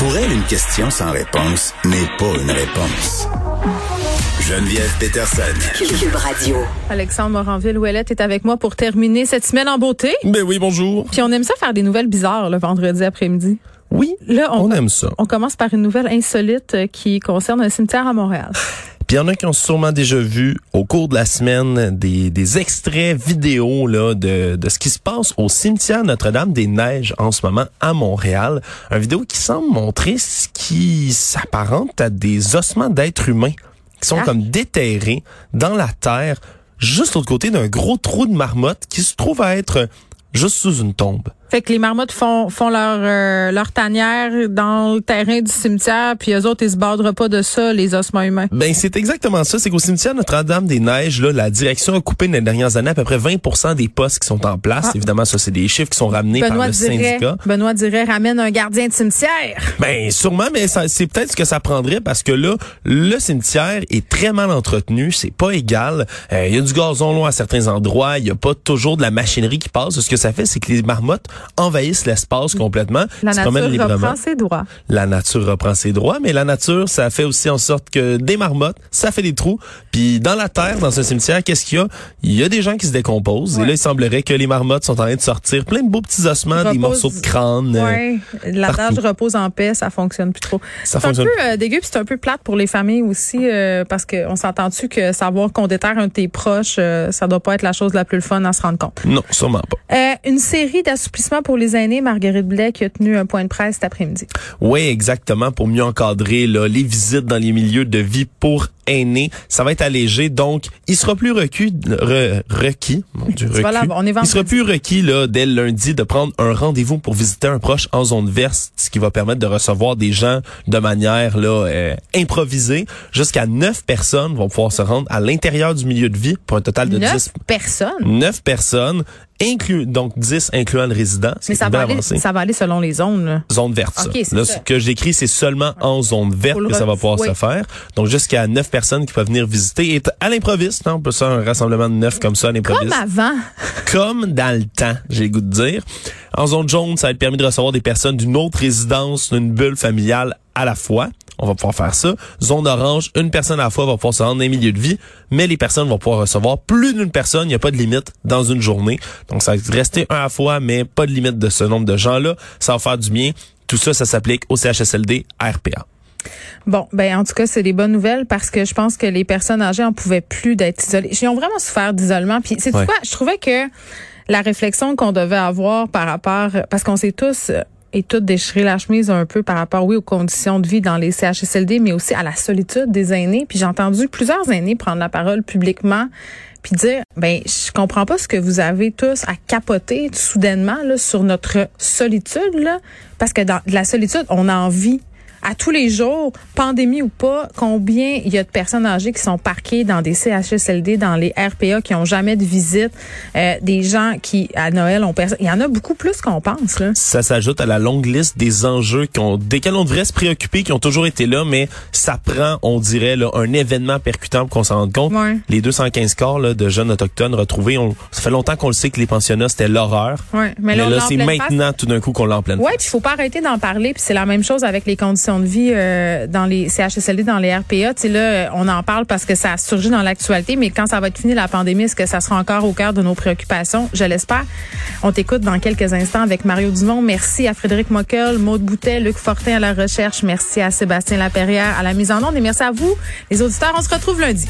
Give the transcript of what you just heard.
Pour elle, une question sans réponse n'est pas une réponse. Geneviève Peterson. Cube Radio. Alexandre Moranville-Ouellette est avec moi pour terminer cette semaine en beauté. Ben oui, bonjour. Puis on aime ça faire des nouvelles bizarres le vendredi après-midi. Oui, Là, on, aime ça. On commence par une nouvelle insolite euh, qui concerne un cimetière à Montréal. Puis il y en a qui ont sûrement déjà vu au cours de la semaine des, des extraits vidéo là, de, de ce qui se passe au cimetière Notre-Dame-des-Neiges en ce moment à Montréal. Un vidéo qui semble montrer ce qui s'apparente à des ossements d'êtres humains qui sont Ah. comme déterrés dans la terre juste l'autre côté d'un gros trou de marmotte qui se trouve à être juste sous une tombe. Fait que les marmottes font, font leur, euh, leur tanière dans le terrain du cimetière, puis eux autres, ils se bordent pas de ça, les ossements humains. Ben c'est exactement ça. C'est qu'au cimetière Notre-Dame-des-Neiges, là, la direction a coupé dans les dernières années à peu près 20% des postes qui sont en place. Ah. Évidemment, ça c'est des chiffres qui sont ramenés par Benoît le dirait, syndicat. Benoît dirait, ramène un gardien de cimetière. Ben sûrement, mais ça- c'est peut-être ce que ça prendrait parce que là, le cimetière est très mal entretenu, c'est pas égal. Euh, Il y a du gazon long à certains endroits, il y a pas toujours de la machinerie qui passe. Ce que ça fait, c'est que les marmottes envahissent l'espace complètement. La se nature librement. reprend ses droits. la nature reprend ses droits, mais la nature, ça fait aussi en sorte que des marmottes, ça fait des trous. Puis dans la terre, dans ce cimetière, qu'est-ce qu'il y a? Il y a des gens qui se décomposent. Et là, il semblerait que les marmottes sont en train de sortir plein de beaux petits ossements, des Repose- morceaux de crâne. euh, Ouais, l'adage partout. repose en paix, ça fonctionne plus trop. C'est un peu euh, dégueu, puis c'est un peu plate pour les familles aussi, euh, parce qu'on s'entend-tu que savoir qu'on déterre un de tes proches, euh, ça doit pas être la chose la plus fun à se rendre compte? Non, sûrement pas. Euh, une série d'assouplissements pour les aînés, Marguerite Blais qui a tenu un point de presse cet après-midi. Oui, exactement, pour mieux encadrer là, les visites dans les milieux de vie pour aînés. Ça va être allégé, donc il sera plus requis, re- requis, mon Dieu, requis. l'avoir, on est il sera plus requis là, dès lundi de prendre un rendez-vous pour visiter un proche en zone verte, ce qui va permettre de recevoir des gens de manière là euh, improvisée. Jusqu'à neuf personnes vont pouvoir se rendre à l'intérieur du milieu de vie pour un total de Neuf 10 personnes? neuf personnes, inclus donc 10 incluant le résident. Mais ça va, aller, ça va aller selon les zones. là. zone verte. ça. Ok, c'est Là, ça. ce que j'écris, c'est seulement en zone verte que ça va pouvoir oui. se faire. Donc, jusqu'à neuf personnes qui peuvent venir visiter. Et à l'improviste, hein, on peut ça, un rassemblement de neuf comme ça à Comme l'improviste. avant. Comme dans le temps, j'ai le goût de dire. En zone jaune, ça va être permis de recevoir des personnes d'une autre résidence, d'une bulle familiale à la fois. On va pouvoir faire ça. Zone orange, une personne à la fois va pouvoir se rendre dans un milieu de vie, mais les personnes vont pouvoir recevoir plus d'une personne. Il n'y a pas de limite dans une journée. Donc, ça va rester un à la fois, mais pas de limite de ce nombre de gens-là. Ça va faire du bien. Tout ça, ça s'applique au CHSLD RPA. Bon, ben en tout cas, c'est des bonnes nouvelles parce que je pense que les personnes âgées en pouvaient plus d'être isolées. Ils ont vraiment souffert d'isolement. Puis c'est Ouais. quoi? Je trouvais que la réflexion qu'on devait avoir par rapport, parce qu'on s'est tous euh, et toutes déchiré la chemise un peu par rapport, oui, aux conditions de vie dans les CHSLD, mais aussi à la solitude des aînés. Puis j'ai entendu plusieurs aînés prendre la parole publiquement puis dire, ben, je comprends pas ce que vous avez tous à capoter soudainement là, sur notre solitude, là, parce que dans de la solitude, on a envie à tous les jours, pandémie ou pas, combien il y a de personnes âgées qui sont parquées dans des CHSLD, dans les RPA, qui ont jamais de visite, euh, des gens qui, à Noël, ont personne. Il y en a beaucoup plus qu'on pense, là. Ça s'ajoute à la longue liste des enjeux qu'on, desquels on devrait se préoccuper, qui ont toujours été là, mais ça prend, on dirait, là, un événement percutant pour qu'on s'en rende compte. Ouais. Les 215 corps là, de jeunes autochtones retrouvés, on, ça fait longtemps qu'on le sait que les pensionnats, c'était l'horreur. Ouais. Mais, là, c'est face. maintenant tout d'un coup qu'on l'a en pleine face. puis il faut pas arrêter d'en parler. Puis c'est la même chose avec les conditions de vie euh, dans les CHSLD, dans les RPA. Tu sais là, on en parle parce que ça a surgi dans l'actualité, mais quand ça va être fini la pandémie, est-ce que ça sera encore au cœur de nos préoccupations? Je l'espère. On t'écoute dans quelques instants avec Mario Dumont. Merci à Frédéric Mockel, Maude Boutet, Luc Fortin à la recherche. Merci à Sébastien Laperrière à la mise en onde et merci à vous, les auditeurs. On se retrouve lundi.